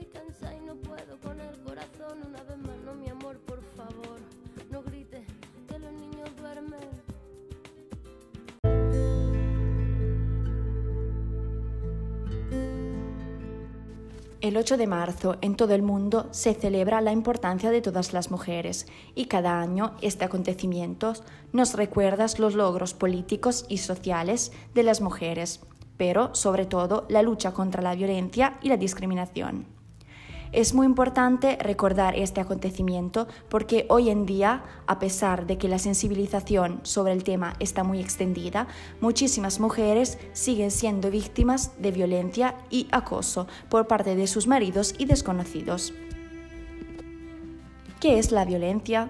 estoy cansada y no puedo con el corazón. Una vez más, no, mi amor, por favor, no grites que los niños duermen. El 8 de marzo en todo el mundo se celebra la importancia de todas las mujeres y cada año este acontecimiento nos recuerda los logros políticos y sociales de las mujeres, pero sobre todo la lucha contra la violencia y la discriminación. Es muy importante recordar este acontecimiento porque hoy en día, a pesar de que la sensibilización sobre el tema está muy extendida, muchísimas mujeres siguen siendo víctimas de violencia y acoso por parte de sus maridos y desconocidos. ¿Qué es la violencia?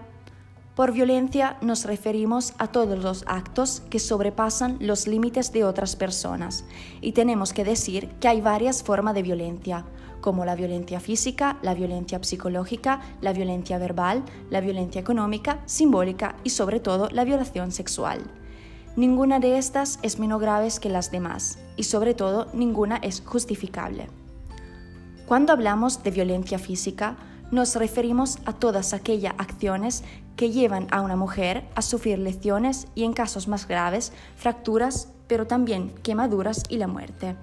Por violencia nos referimos a todos los actos que sobrepasan los límites de otras personas y tenemos que decir que hay varias formas de violencia como la violencia física, la violencia psicológica, la violencia verbal, la violencia económica, simbólica y sobre todo la violación sexual. Ninguna de estas es menos grave que las demás y sobre todo ninguna es justificable. Cuando hablamos de violencia física, nos referimos a todas aquellas acciones que llevan a una mujer a sufrir lesiones y en casos más graves, fracturas, pero también quemaduras y la muerte.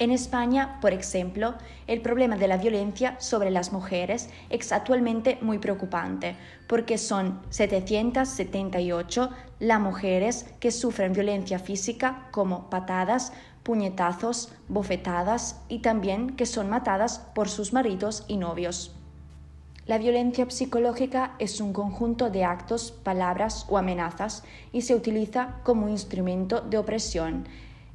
En España, por ejemplo, el problema de la violencia sobre las mujeres es actualmente muy preocupante porque son 778 las mujeres que sufren violencia física como patadas, puñetazos, bofetadas y también que son matadas por sus maridos y novios. La violencia psicológica es un conjunto de actos, palabras o amenazas y se utiliza como instrumento de opresión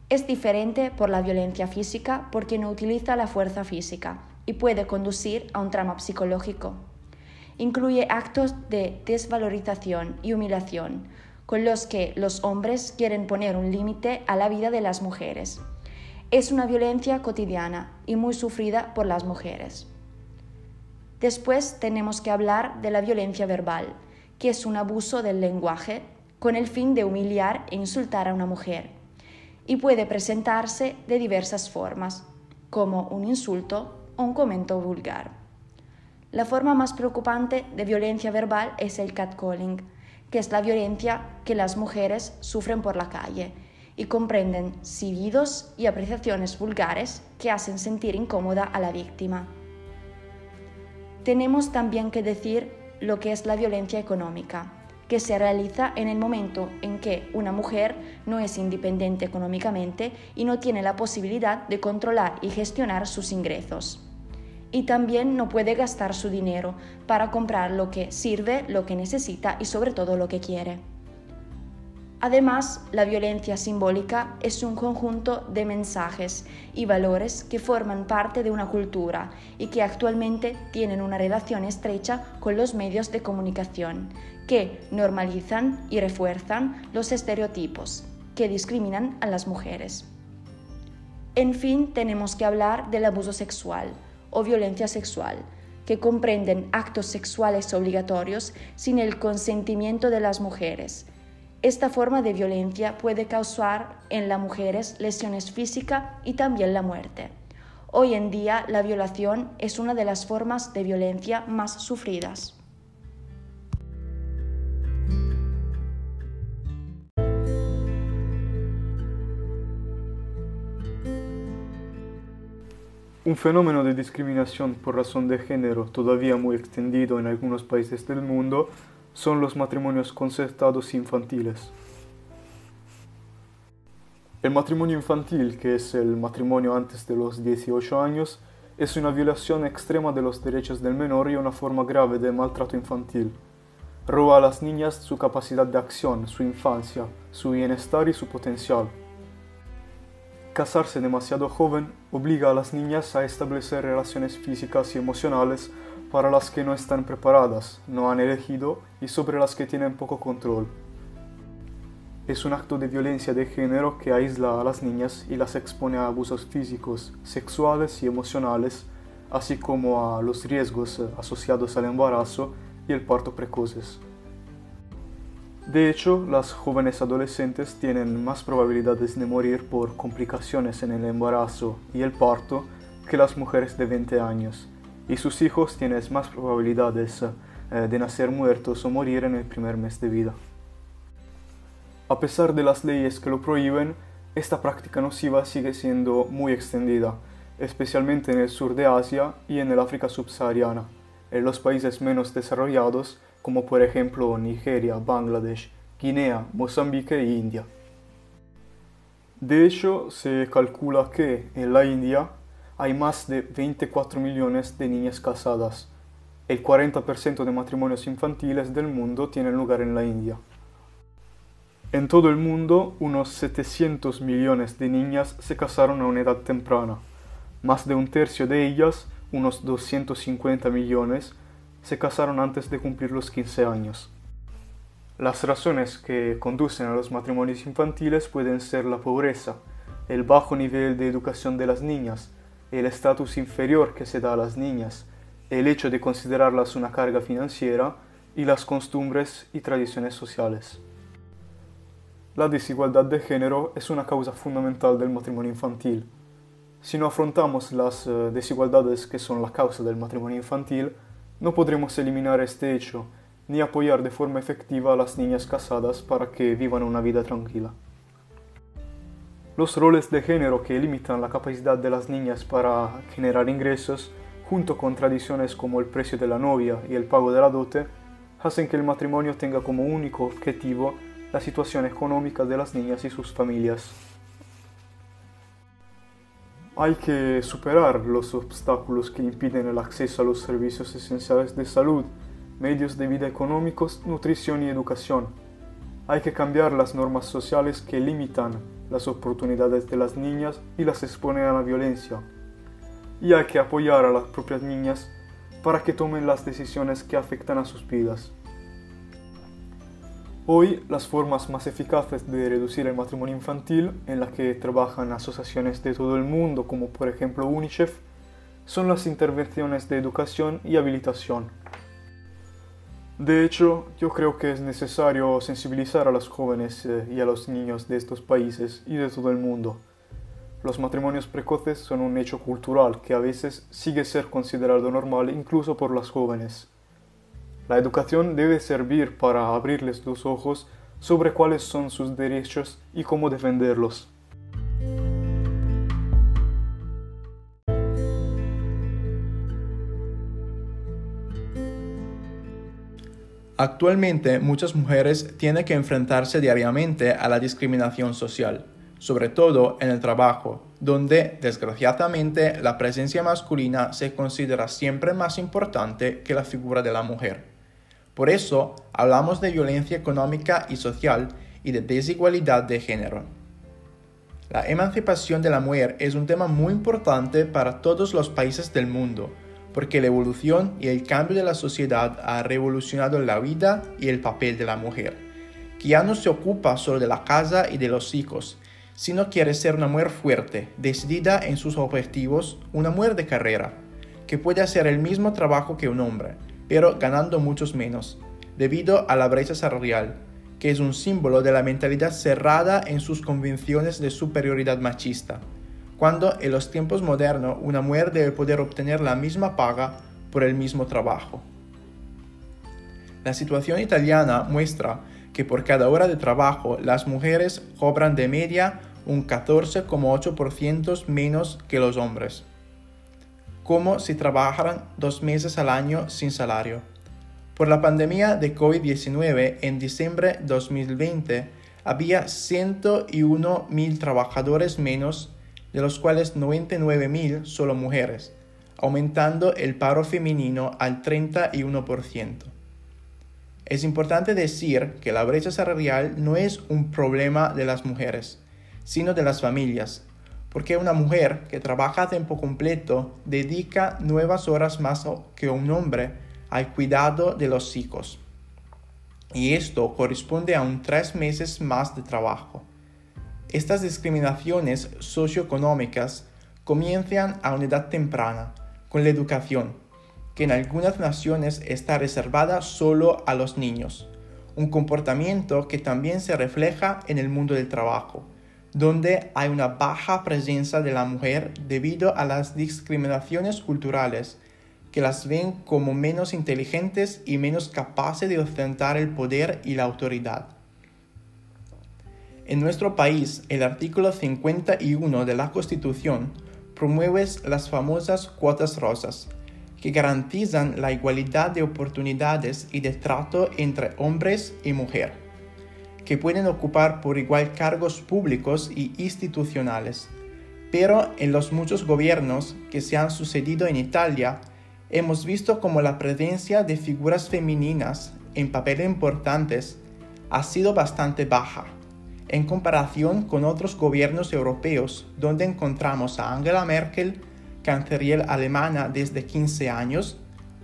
es diferente por la violencia física porque no utiliza la fuerza física y puede conducir a un trauma psicológico. Incluye actos de desvalorización y humillación, con los que los hombres quieren poner un límite a la vida de las mujeres. Es una violencia cotidiana y muy sufrida por las mujeres. Después tenemos que hablar de la violencia verbal, que es un abuso del lenguaje con el fin de humillar e insultar a una mujer y puede presentarse de diversas formas, como un insulto o un comentario vulgar. La forma más preocupante de violencia verbal es el catcalling, que es la violencia que las mujeres sufren por la calle y comprenden silbidos y apreciaciones vulgares que hacen sentir incómoda a la víctima. Tenemos también que decir lo que es la violencia económica, que se realiza en el momento en que una mujer no es independiente económicamente y no tiene la posibilidad de controlar y gestionar sus ingresos. Y también no puede gastar su dinero para comprar lo que sirve, lo que necesita y sobre todo lo que quiere. Además, la violencia simbólica es un conjunto de mensajes y valores que forman parte de una cultura y que actualmente tienen una relación estrecha con los medios de comunicación, que normalizan y refuerzan los estereotipos que discriminan a las mujeres. En fin, tenemos que hablar del abuso sexual o violencia sexual, que comprenden actos sexuales obligatorios sin el consentimiento de las mujeres, esta forma de violencia puede causar en las mujeres lesiones físicas y también la muerte. Hoy en día la violación es una de las formas de violencia más sufridas. Un fenómeno de discriminación por razón de género todavía muy extendido en algunos países del mundo son los matrimonios concertados infantiles. El matrimonio infantil, que es el matrimonio antes de los 18 años, es una violación extrema de los derechos del menor y una forma grave de maltrato infantil. Roba a las niñas su capacidad de acción, su infancia, su bienestar y su potencial. casarse demasiado joven obliga a las niñas a establecer relaciones físicas y emocionales para las que no están preparadas, no han elegido y sobre las que tienen poco control. Es un acto de violencia de género que aísla a las niñas y las expone a abusos físicos, sexuales y emocionales, así como a los riesgos asociados al embarazo y el parto precoces. De hecho, las jóvenes adolescentes tienen más probabilidades de morir por complicaciones en el embarazo y el parto que las mujeres de 20 años, y sus hijos tienen más probabilidades eh, de nacer muertos o morir en el primer mes de vida. A pesar de las leyes que lo prohíben, esta práctica nociva sigue siendo muy extendida, especialmente en el sur de Asia y en el África subsahariana, en los países menos desarrollados como por ejemplo Nigeria, Bangladesh, Guinea, Mozambique e India. De hecho, se calcula que en la India hay más de 24 millones de niñas casadas. El 40% de matrimonios infantiles del mundo tienen lugar en la India. En todo el mundo, unos 700 millones de niñas se casaron a una edad temprana. Más de un tercio de ellas, unos 250 millones, se casaron antes de cumplir los 15 años. Las razones que conducen a los matrimonios infantiles pueden ser la pobreza, el bajo nivel de educación de las niñas, el estatus inferior que se da a las niñas, el hecho de considerarlas una carga financiera y las costumbres y tradiciones sociales. La desigualdad de género es una causa fundamental del matrimonio infantil. Si no afrontamos las eh, desigualdades que son la causa del matrimonio infantil, no podremos eliminar este hecho, ni apoyar de forma efectiva a las niñas casadas para que vivan una vida tranquila. Los roles de género que limitan la capacidad de las niñas para generar ingresos, junto con tradiciones como el precio de la novia y el pago de la dote, hacen que el matrimonio tenga como único objetivo la situación económica de las niñas y sus familias. Hay que superar los obstáculos que impiden el acceso a los servicios esenciales de salud, medios de vida económicos, nutrición y educación. Hay que cambiar las normas sociales que limitan las oportunidades de las niñas y las exponen a la violencia. Y hay que apoyar a las propias niñas para que tomen las decisiones que afectan a sus vidas. Hoy, las formas más eficaces de reducir el matrimonio infantil, en las que trabajan asociaciones de todo el mundo, como por ejemplo UNICEF, son las intervenciones de educación y habilitación. De hecho, yo creo que es necesario sensibilizar a los jóvenes eh, y a los niños de estos países y de todo el mundo. Los matrimonios precoces son un hecho cultural que a veces sigue ser considerado normal incluso por las jóvenes. La educación debe servir para abrirles los ojos sobre cuáles son sus derechos y cómo defenderlos. Actualmente muchas mujeres tienen que enfrentarse diariamente a la discriminación social, sobre todo en el trabajo, donde desgraciadamente la presencia masculina se considera siempre más importante que la figura de la mujer. Por eso hablamos de violencia económica y social y de desigualdad de género. La emancipación de la mujer es un tema muy importante para todos los países del mundo, porque la evolución y el cambio de la sociedad ha revolucionado la vida y el papel de la mujer, que ya no se ocupa solo de la casa y de los hijos, sino quiere ser una mujer fuerte, decidida en sus objetivos, una mujer de carrera, que puede hacer el mismo trabajo que un hombre, pero ganando muchos menos, debido a la brecha salarial, que es un símbolo de la mentalidad cerrada en sus convenciones de superioridad machista, cuando en los tiempos modernos una mujer debe poder obtener la misma paga por el mismo trabajo. La situación italiana muestra que por cada hora de trabajo las mujeres cobran de media un 14,8% menos que los hombres como si trabajaran dos meses al año sin salario. Por la pandemia de COVID-19 en diciembre de 2020 había 101.000 trabajadores menos, de los cuales 99.000 solo mujeres, aumentando el paro femenino al 31%. Es importante decir que la brecha salarial no es un problema de las mujeres, sino de las familias, porque una mujer que trabaja a tiempo completo dedica nuevas horas más que un hombre al cuidado de los hijos. Y esto corresponde a un tres meses más de trabajo. Estas discriminaciones socioeconómicas comienzan a una edad temprana, con la educación, que en algunas naciones está reservada solo a los niños, un comportamiento que también se refleja en el mundo del trabajo, donde hay una baja presencia de la mujer debido a las discriminaciones culturales que las ven como menos inteligentes y menos capaces de ostentar el poder y la autoridad. En nuestro país, el artículo 51 de la Constitución promueve las famosas cuotas rosas, que garantizan la igualdad de oportunidades y de trato entre hombres y mujeres que pueden ocupar por igual cargos públicos y institucionales. Pero en los muchos gobiernos que se han sucedido en Italia, hemos visto como la presencia de figuras femeninas en papeles importantes ha sido bastante baja, en comparación con otros gobiernos europeos, donde encontramos a Angela Merkel, canciller alemana desde 15 años,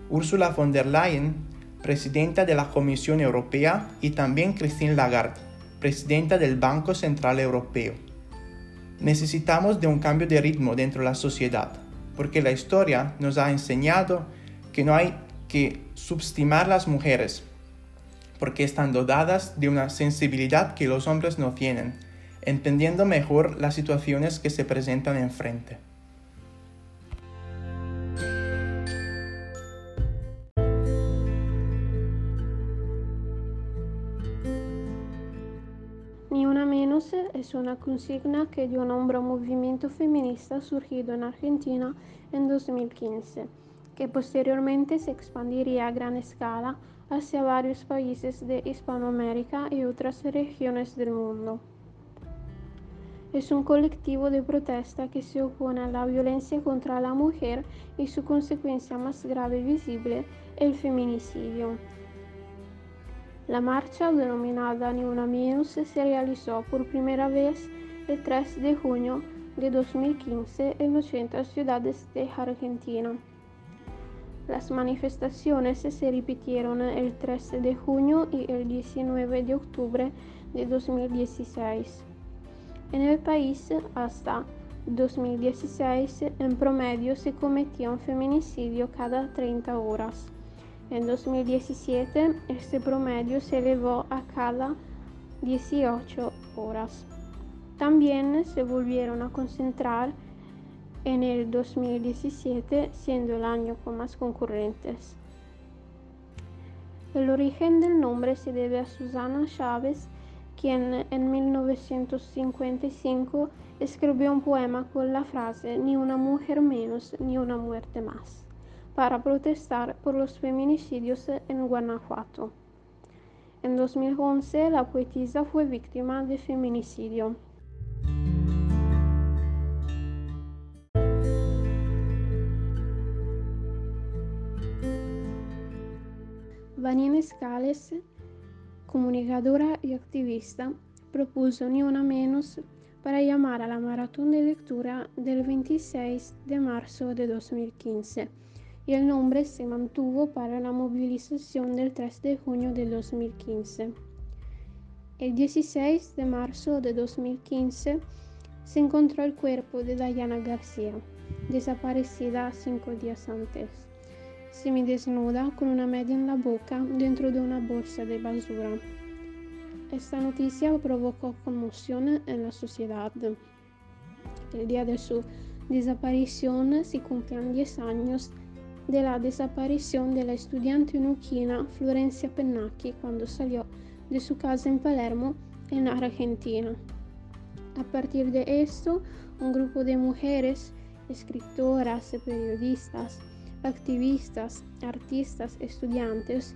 Ursula von der Leyen, presidenta de la Comisión Europea, y también Christine Lagarde, presidenta del Banco Central Europeo. Necesitamos de un cambio de ritmo dentro de la sociedad, porque la historia nos ha enseñado que no hay que subestimar las mujeres, porque están dotadas de una sensibilidad que los hombres no tienen, entendiendo mejor las situaciones que se presentan enfrente. es una consigna que dio nombre a un movimiento feminista surgido en Argentina en 2015, que posteriormente se expandiría a gran escala hacia varios países de Hispanoamérica y otras regiones del mundo. Es un colectivo de protesta que se opone a la violencia contra la mujer y su consecuencia más grave y visible, el feminicidio la marcha, denominada Ni Una Menos, se realizó por primera vez el 3 de junio de 2015 en 80 ciudades de Argentina. Las manifestaciones se repitieron el 13 de junio y el 19 de octubre de 2016. En el país, hasta 2016, en promedio se cometía un feminicidio cada 30 horas. En 2017 este promedio se elevó a cada 18 horas. También se volvieron a concentrar en el 2017, siendo el año con más concurrentes. El origen del nombre se debe a Susana Chávez, quien en 1955 escribió un poema con la frase Ni una mujer menos, ni una muerte más para protestar por los feminicidios en Guanajuato. En 2011, la poetisa fue víctima de feminicidio. Vanina Scales, comunicadora y activista, propuso ni una menos para llamar a la maratón de lectura del 26 de marzo de 2015 y el nombre se mantuvo para la movilización del 3 de junio de 2015. El 16 de marzo de 2015 se encontró el cuerpo de Diana García, desaparecida cinco días antes, semidesnuda con una media en la boca dentro de una bolsa de basura. Esta noticia provocó conmoción en la sociedad. El día de su desaparición se cumplían 10 años de la desaparición de la estudiante nuquina Florencia Pennacchi cuando salió de su casa en Palermo, en Argentina. A partir de esto, un grupo de mujeres, escritoras, periodistas, activistas, artistas, estudiantes,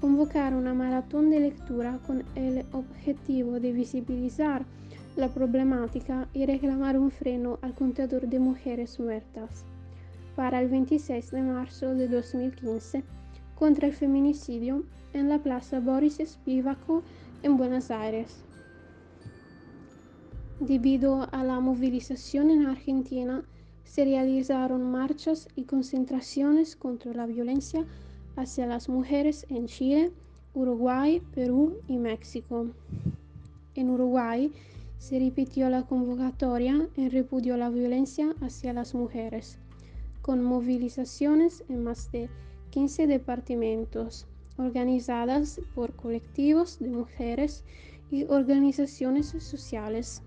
convocaron una maratón de lectura con el objetivo de visibilizar la problemática y reclamar un freno al contador de mujeres muertas para el 26 de marzo de 2015 contra el feminicidio en la Plaza Boris Spivako en Buenos Aires. Debido a la movilización en Argentina, se realizaron marchas y concentraciones contra la violencia hacia las mujeres en Chile, Uruguay, Perú y México. En Uruguay se repitió la convocatoria en repudio a la violencia hacia las mujeres, con movilizaciones en más de 15 departamentos, organizadas por colectivos de mujeres y organizaciones sociales.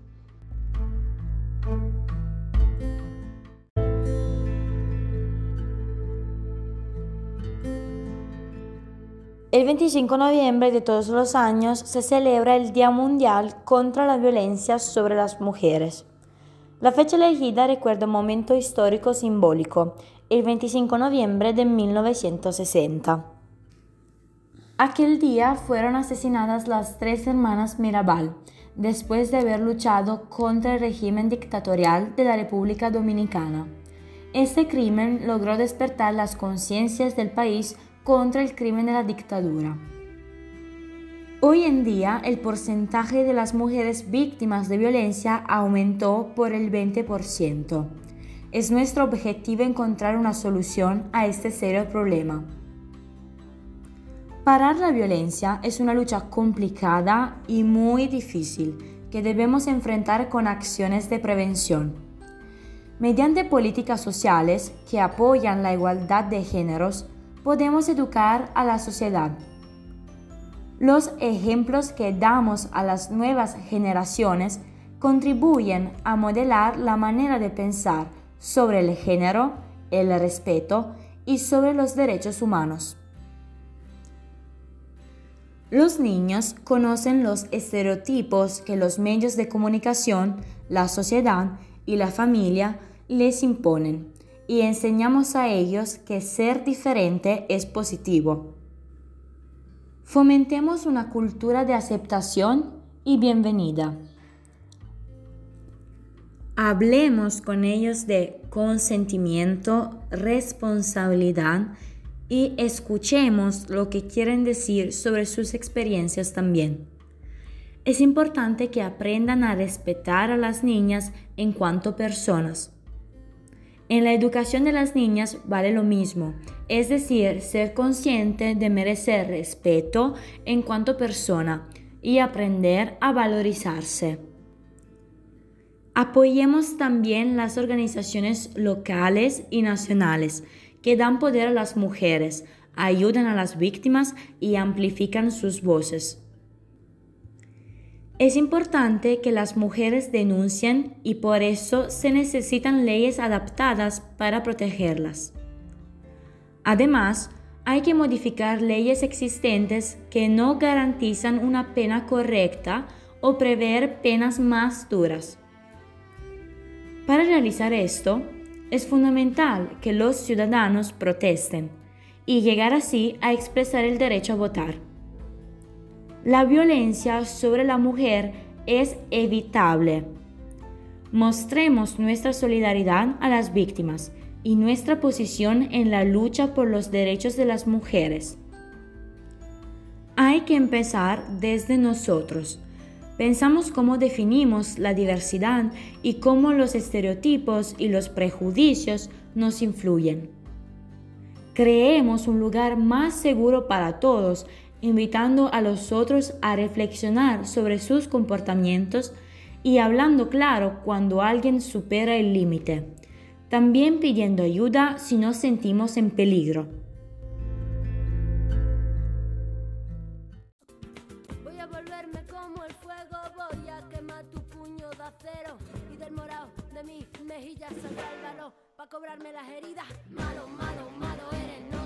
El 25 de noviembre de todos los años se celebra el Día Mundial contra la Violencia sobre las Mujeres. La fecha elegida recuerda un momento histórico simbólico, el 25 de noviembre de 1960. Aquel día fueron asesinadas las tres hermanas Mirabal, después de haber luchado contra el régimen dictatorial de la República Dominicana. Este crimen logró despertar las conciencias del país contra el crimen de la dictadura. Hoy en día el porcentaje de las mujeres víctimas de violencia aumentó por el 20%. Es nuestro objetivo encontrar una solución a este serio problema. Parar la violencia es una lucha complicada y muy difícil que debemos enfrentar con acciones de prevención. Mediante políticas sociales que apoyan la igualdad de géneros, podemos educar a la sociedad. Los ejemplos que damos a las nuevas generaciones contribuyen a modelar la manera de pensar sobre el género, el respeto y sobre los derechos humanos. Los niños conocen los estereotipos que los medios de comunicación, la sociedad y la familia les imponen y enseñamos a ellos que ser diferente es positivo. Fomentemos una cultura de aceptación y bienvenida. Hablemos con ellos de consentimiento, responsabilidad y escuchemos lo que quieren decir sobre sus experiencias también. Es importante que aprendan a respetar a las niñas en cuanto personas en la educación de las niñas vale lo mismo, es decir, ser consciente de merecer respeto en cuanto persona y aprender a valorizarse. Apoyemos también las organizaciones locales y nacionales que dan poder a las mujeres, ayudan a las víctimas y amplifican sus voces. Es importante que las mujeres denuncien y por eso se necesitan leyes adaptadas para protegerlas. Además, hay que modificar leyes existentes que no garantizan una pena correcta o prever penas más duras. Para realizar esto, es fundamental que los ciudadanos protesten y llegar así a expresar el derecho a votar. La violencia sobre la mujer es evitable. Mostremos nuestra solidaridad a las víctimas y nuestra posición en la lucha por los derechos de las mujeres. Hay que empezar desde nosotros. Pensamos cómo definimos la diversidad y cómo los estereotipos y los prejuicios nos influyen. Creemos un lugar más seguro para todos invitando a los otros a reflexionar sobre sus comportamientos y hablando claro cuando alguien supera el límite. También pidiendo ayuda si nos sentimos en peligro. Voy a volverme como el fuego, voy a quemar tu puño de acero y del morado de mis mejillas valor para cobrarme las heridas. Malo, malo, malo.